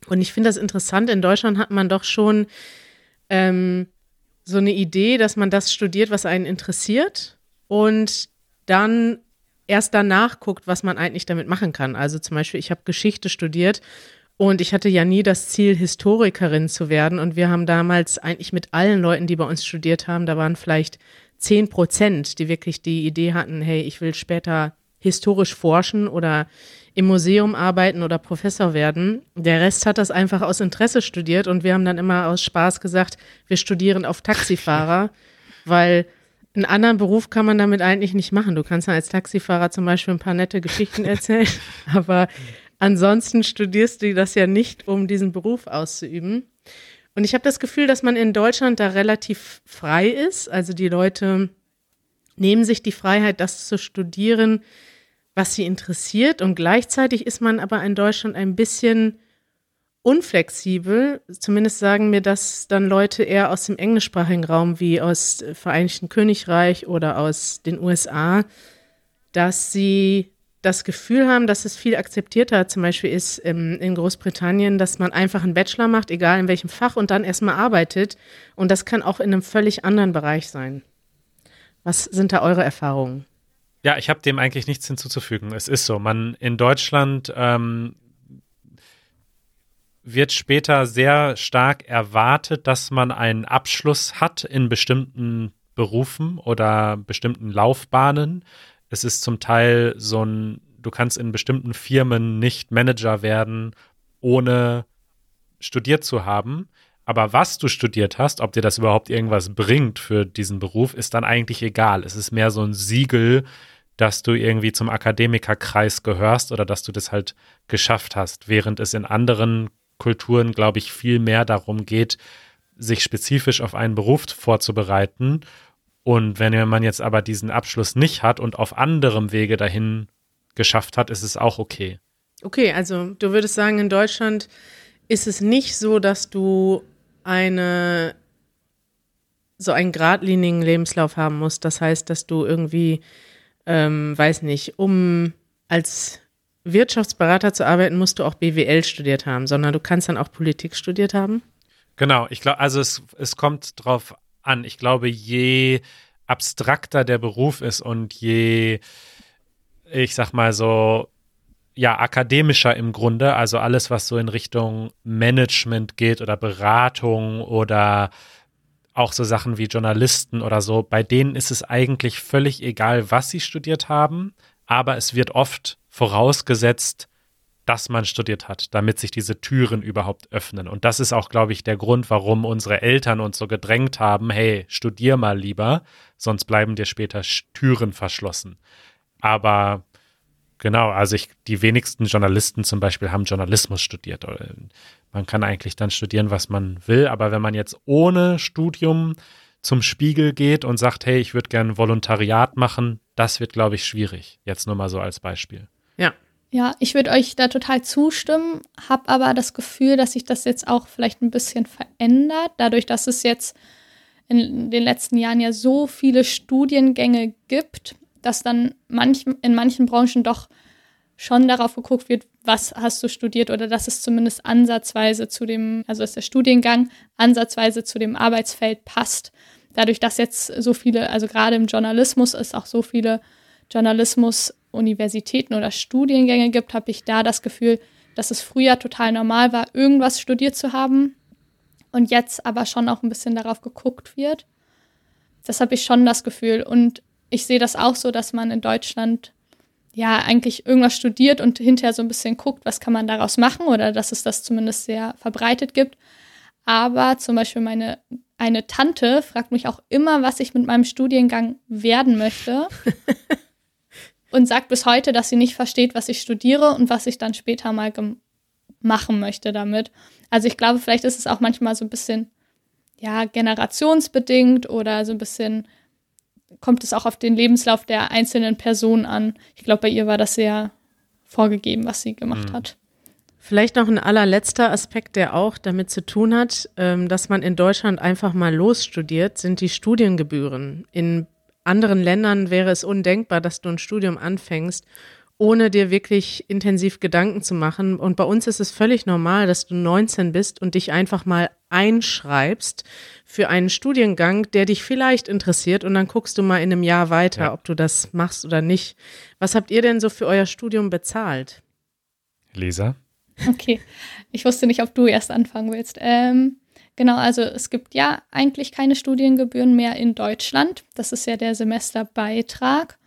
Und ich finde das interessant, in Deutschland hat man doch schon ähm, so eine Idee, dass man das studiert, was einen interessiert und dann erst danach guckt, was man eigentlich damit machen kann. Also zum Beispiel, ich habe Geschichte studiert und ich hatte ja nie das Ziel, Historikerin zu werden. Und wir haben damals eigentlich mit allen Leuten, die bei uns studiert haben, da waren vielleicht zehn Prozent, die wirklich die Idee hatten, hey, ich will später historisch forschen oder im Museum arbeiten oder Professor werden. Der Rest hat das einfach aus Interesse studiert und wir haben dann immer aus Spaß gesagt, wir studieren auf Taxifahrer, [laughs] weil einen anderen Beruf kann man damit eigentlich nicht machen. Du kannst dann als Taxifahrer zum Beispiel ein paar nette Geschichten erzählen, [laughs] aber Ansonsten studierst du das ja nicht, um diesen Beruf auszuüben. Und ich habe das Gefühl, dass man in Deutschland da relativ frei ist. Also die Leute nehmen sich die Freiheit, das zu studieren, was sie interessiert. Und gleichzeitig ist man aber in Deutschland ein bisschen unflexibel. Zumindest sagen mir das dann Leute eher aus dem englischsprachigen Raum wie aus Vereinigten Königreich oder aus den USA, dass sie das Gefühl haben, dass es viel akzeptierter zum Beispiel ist ähm, in Großbritannien, dass man einfach einen Bachelor macht, egal in welchem Fach, und dann erstmal arbeitet. Und das kann auch in einem völlig anderen Bereich sein. Was sind da eure Erfahrungen? Ja, ich habe dem eigentlich nichts hinzuzufügen. Es ist so. Man in Deutschland ähm, wird später sehr stark erwartet, dass man einen Abschluss hat in bestimmten Berufen oder bestimmten Laufbahnen es ist zum Teil so ein, du kannst in bestimmten Firmen nicht Manager werden, ohne studiert zu haben. Aber was du studiert hast, ob dir das überhaupt irgendwas bringt für diesen Beruf, ist dann eigentlich egal. Es ist mehr so ein Siegel, dass du irgendwie zum Akademikerkreis gehörst oder dass du das halt geschafft hast, während es in anderen Kulturen, glaube ich, viel mehr darum geht, sich spezifisch auf einen Beruf vorzubereiten und wenn man jetzt aber diesen Abschluss nicht hat und auf anderem Wege dahin geschafft hat, ist es auch okay. Okay, also du würdest sagen, in Deutschland ist es nicht so, dass du eine so einen geradlinigen Lebenslauf haben musst. Das heißt, dass du irgendwie, ähm, weiß nicht, um als Wirtschaftsberater zu arbeiten, musst du auch BWL studiert haben, sondern du kannst dann auch Politik studiert haben. Genau, ich glaube, also es, es kommt drauf an. Ich glaube, je abstrakter der Beruf ist und je, ich sag mal so, ja, akademischer im Grunde, also alles, was so in Richtung Management geht oder Beratung oder auch so Sachen wie Journalisten oder so, bei denen ist es eigentlich völlig egal, was sie studiert haben, aber es wird oft vorausgesetzt, dass man studiert hat, damit sich diese Türen überhaupt öffnen. Und das ist auch, glaube ich, der Grund, warum unsere Eltern uns so gedrängt haben, hey, studier mal lieber, sonst bleiben dir später Türen verschlossen. Aber genau, also ich, die wenigsten Journalisten zum Beispiel haben Journalismus studiert. Man kann eigentlich dann studieren, was man will, aber wenn man jetzt ohne Studium zum Spiegel geht und sagt, hey, ich würde gerne Volontariat machen, das wird, glaube ich, schwierig. Jetzt nur mal so als Beispiel. Ja, ja, ich würde euch da total zustimmen, habe aber das Gefühl, dass sich das jetzt auch vielleicht ein bisschen verändert, dadurch, dass es jetzt in den letzten Jahren ja so viele Studiengänge gibt, dass dann manch, in manchen Branchen doch schon darauf geguckt wird, was hast du studiert oder dass es zumindest ansatzweise zu dem, also dass der Studiengang ansatzweise zu dem Arbeitsfeld passt. Dadurch, dass jetzt so viele, also gerade im Journalismus es auch so viele Journalismus Universitäten oder Studiengänge gibt, habe ich da das Gefühl, dass es früher total normal war, irgendwas studiert zu haben und jetzt aber schon auch ein bisschen darauf geguckt wird. Das habe ich schon das Gefühl. Und ich sehe das auch so, dass man in Deutschland ja eigentlich irgendwas studiert und hinterher so ein bisschen guckt, was kann man daraus machen oder dass es das zumindest sehr verbreitet gibt. Aber zum Beispiel meine eine Tante fragt mich auch immer, was ich mit meinem Studiengang werden möchte. [laughs] und sagt bis heute, dass sie nicht versteht, was ich studiere und was ich dann später mal machen möchte damit. Also ich glaube, vielleicht ist es auch manchmal so ein bisschen, ja, generationsbedingt oder so ein bisschen kommt es auch auf den Lebenslauf der einzelnen Person an. Ich glaube, bei ihr war das sehr vorgegeben, was sie gemacht mhm. hat. Vielleicht noch ein allerletzter Aspekt, der auch damit zu tun hat, ähm, dass man in Deutschland einfach mal losstudiert, sind die Studiengebühren. In anderen Ländern wäre es undenkbar, dass du ein Studium anfängst, ohne dir wirklich intensiv Gedanken zu machen. Und bei uns ist es völlig normal, dass du 19 bist und dich einfach mal einschreibst für einen Studiengang, der dich vielleicht interessiert. Und dann guckst du mal in einem Jahr weiter, ja. ob du das machst oder nicht. Was habt ihr denn so für euer Studium bezahlt? Lisa? Okay, ich wusste nicht, ob du erst anfangen willst. Ähm, Genau, also es gibt ja eigentlich keine Studiengebühren mehr in Deutschland. Das ist ja der Semesterbeitrag.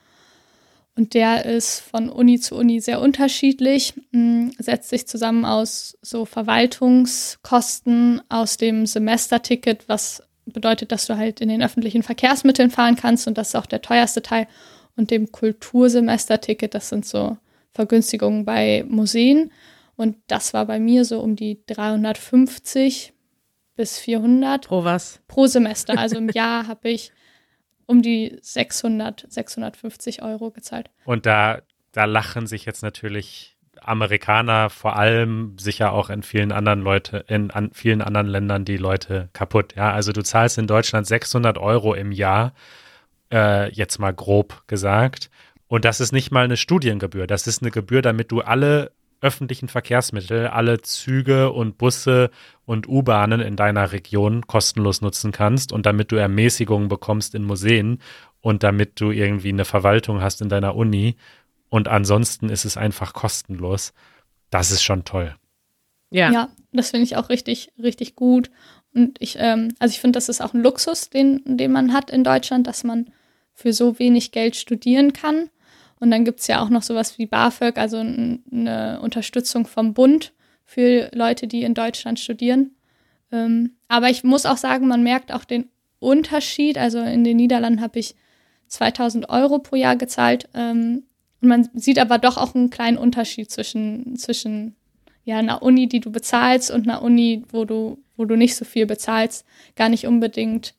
Und der ist von Uni zu Uni sehr unterschiedlich, hm, setzt sich zusammen aus so Verwaltungskosten, aus dem Semesterticket, was bedeutet, dass du halt in den öffentlichen Verkehrsmitteln fahren kannst und das ist auch der teuerste Teil, und dem Kultursemesterticket, das sind so Vergünstigungen bei Museen. Und das war bei mir so um die 350 bis 400. Pro was? Pro Semester. Also im Jahr [laughs] habe ich um die 600, 650 Euro gezahlt. Und da, da lachen sich jetzt natürlich Amerikaner vor allem sicher auch in vielen anderen Leute, in an vielen anderen Ländern die Leute kaputt. Ja, also du zahlst in Deutschland 600 Euro im Jahr, äh, jetzt mal grob gesagt. Und das ist nicht mal eine Studiengebühr. Das ist eine Gebühr, damit du alle öffentlichen Verkehrsmittel, alle Züge und Busse und U-Bahnen in deiner Region kostenlos nutzen kannst und damit du Ermäßigungen bekommst in Museen und damit du irgendwie eine Verwaltung hast in deiner Uni und ansonsten ist es einfach kostenlos. Das ist schon toll. Ja, ja das finde ich auch richtig, richtig gut. Und ich, ähm, also ich finde, das ist auch ein Luxus, den, den man hat in Deutschland, dass man für so wenig Geld studieren kann. Und dann gibt es ja auch noch sowas wie BAföG, also eine Unterstützung vom Bund für Leute, die in Deutschland studieren. Ähm, aber ich muss auch sagen, man merkt auch den Unterschied. Also in den Niederlanden habe ich 2000 Euro pro Jahr gezahlt. Ähm, und man sieht aber doch auch einen kleinen Unterschied zwischen, zwischen ja, einer Uni, die du bezahlst, und einer Uni, wo du, wo du nicht so viel bezahlst. Gar nicht unbedingt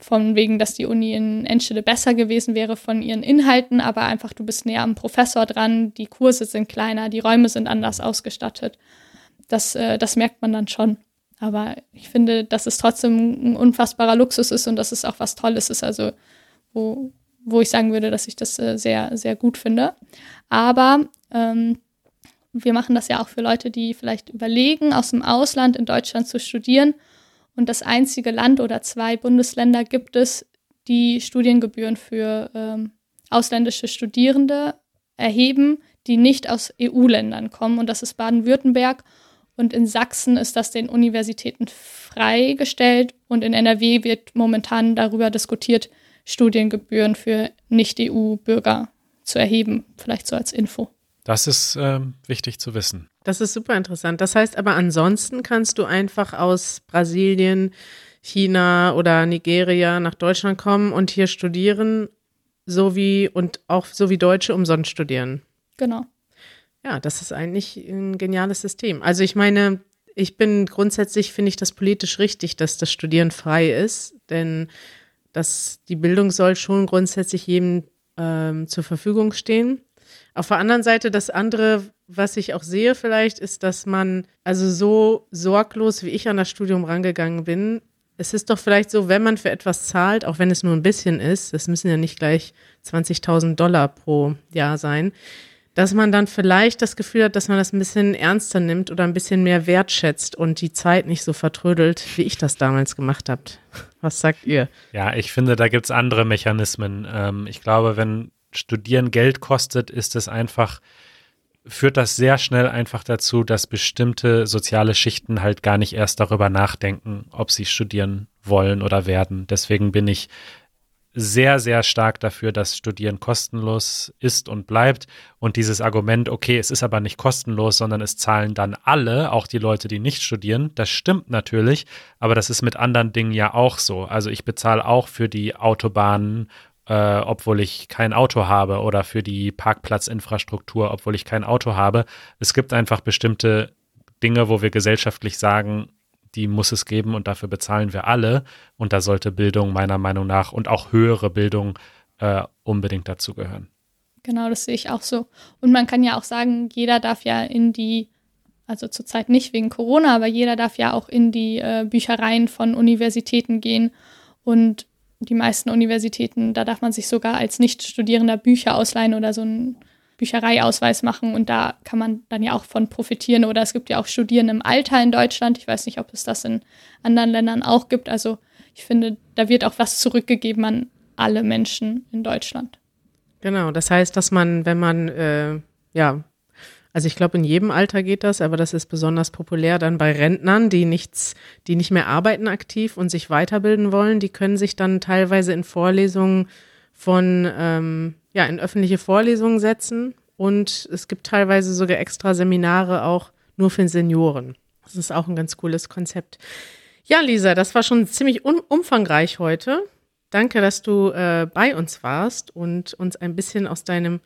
von wegen, dass die Uni in Enschede besser gewesen wäre von ihren Inhalten, aber einfach du bist näher am Professor dran, die Kurse sind kleiner, die Räume sind anders ausgestattet. Das, äh, das merkt man dann schon. Aber ich finde, dass es trotzdem ein unfassbarer Luxus ist und dass es auch was Tolles ist, also wo, wo ich sagen würde, dass ich das äh, sehr, sehr gut finde. Aber ähm, wir machen das ja auch für Leute, die vielleicht überlegen, aus dem Ausland in Deutschland zu studieren und das einzige Land oder zwei Bundesländer gibt es, die Studiengebühren für ähm, ausländische Studierende erheben, die nicht aus EU-Ländern kommen. Und das ist Baden-Württemberg. Und in Sachsen ist das den Universitäten freigestellt. Und in NRW wird momentan darüber diskutiert, Studiengebühren für Nicht-EU-Bürger zu erheben. Vielleicht so als Info. Das ist äh, wichtig zu wissen. Das ist super interessant. Das heißt aber ansonsten kannst du einfach aus Brasilien, China oder Nigeria nach Deutschland kommen und hier studieren, so wie und auch so wie Deutsche umsonst studieren. Genau. Ja, das ist eigentlich ein geniales System. Also ich meine, ich bin grundsätzlich finde ich das politisch richtig, dass das Studieren frei ist, denn das, die Bildung soll schon grundsätzlich jedem ähm, zur Verfügung stehen. Auf der anderen Seite, das andere, was ich auch sehe vielleicht, ist, dass man also so sorglos, wie ich an das Studium rangegangen bin, es ist doch vielleicht so, wenn man für etwas zahlt, auch wenn es nur ein bisschen ist, das müssen ja nicht gleich 20.000 Dollar pro Jahr sein, dass man dann vielleicht das Gefühl hat, dass man das ein bisschen ernster nimmt oder ein bisschen mehr wertschätzt und die Zeit nicht so vertrödelt, wie ich das damals gemacht habe. Was sagt ihr? Ja, ich finde, da gibt es andere Mechanismen. Ähm, ich glaube, wenn Studieren Geld kostet, ist es einfach, führt das sehr schnell einfach dazu, dass bestimmte soziale Schichten halt gar nicht erst darüber nachdenken, ob sie studieren wollen oder werden. Deswegen bin ich sehr, sehr stark dafür, dass Studieren kostenlos ist und bleibt. Und dieses Argument, okay, es ist aber nicht kostenlos, sondern es zahlen dann alle, auch die Leute, die nicht studieren, das stimmt natürlich, aber das ist mit anderen Dingen ja auch so. Also ich bezahle auch für die Autobahnen äh, obwohl ich kein Auto habe oder für die Parkplatzinfrastruktur, obwohl ich kein Auto habe. Es gibt einfach bestimmte Dinge, wo wir gesellschaftlich sagen, die muss es geben und dafür bezahlen wir alle. Und da sollte Bildung meiner Meinung nach und auch höhere Bildung äh, unbedingt dazugehören. Genau, das sehe ich auch so. Und man kann ja auch sagen, jeder darf ja in die, also zurzeit nicht wegen Corona, aber jeder darf ja auch in die äh, Büchereien von Universitäten gehen und die meisten Universitäten, da darf man sich sogar als Nichtstudierender Bücher ausleihen oder so einen Büchereiausweis machen und da kann man dann ja auch von profitieren. Oder es gibt ja auch Studierende im Alter in Deutschland. Ich weiß nicht, ob es das in anderen Ländern auch gibt. Also ich finde, da wird auch was zurückgegeben an alle Menschen in Deutschland. Genau, das heißt, dass man, wenn man äh, ja also ich glaube, in jedem Alter geht das, aber das ist besonders populär dann bei Rentnern, die nichts, die nicht mehr arbeiten aktiv und sich weiterbilden wollen. Die können sich dann teilweise in Vorlesungen von, ähm, ja, in öffentliche Vorlesungen setzen. Und es gibt teilweise sogar extra Seminare auch nur für Senioren. Das ist auch ein ganz cooles Konzept. Ja, Lisa, das war schon ziemlich umfangreich heute. Danke, dass du äh, bei uns warst und uns ein bisschen aus deinem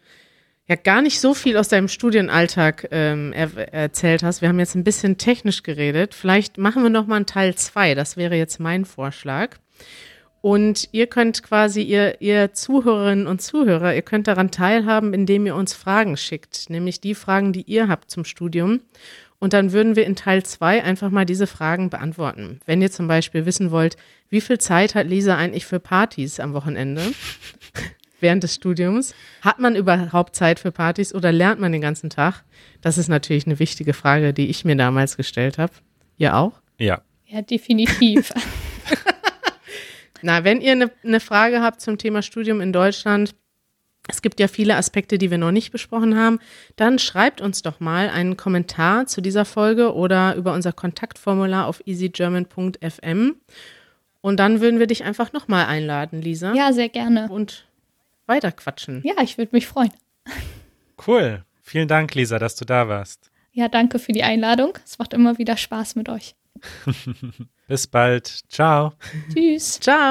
ja gar nicht so viel aus deinem Studienalltag ähm, er erzählt hast. Wir haben jetzt ein bisschen technisch geredet. Vielleicht machen wir noch mal einen Teil zwei. Das wäre jetzt mein Vorschlag. Und ihr könnt quasi, ihr, ihr Zuhörerinnen und Zuhörer, ihr könnt daran teilhaben, indem ihr uns Fragen schickt, nämlich die Fragen, die ihr habt zum Studium. Und dann würden wir in Teil zwei einfach mal diese Fragen beantworten. Wenn ihr zum Beispiel wissen wollt, wie viel Zeit hat Lisa eigentlich für Partys am Wochenende? Während des Studiums? Hat man überhaupt Zeit für Partys oder lernt man den ganzen Tag? Das ist natürlich eine wichtige Frage, die ich mir damals gestellt habe. Ihr auch? Ja. Ja, definitiv. [laughs] [laughs] Na, wenn ihr eine, eine Frage habt zum Thema Studium in Deutschland, es gibt ja viele Aspekte, die wir noch nicht besprochen haben. Dann schreibt uns doch mal einen Kommentar zu dieser Folge oder über unser Kontaktformular auf easygerman.fm. Und dann würden wir dich einfach nochmal einladen, Lisa. Ja, sehr gerne. Und weiterquatschen. Ja, ich würde mich freuen. Cool. Vielen Dank, Lisa, dass du da warst. Ja, danke für die Einladung. Es macht immer wieder Spaß mit euch. [laughs] Bis bald. Ciao. Tschüss. Ciao.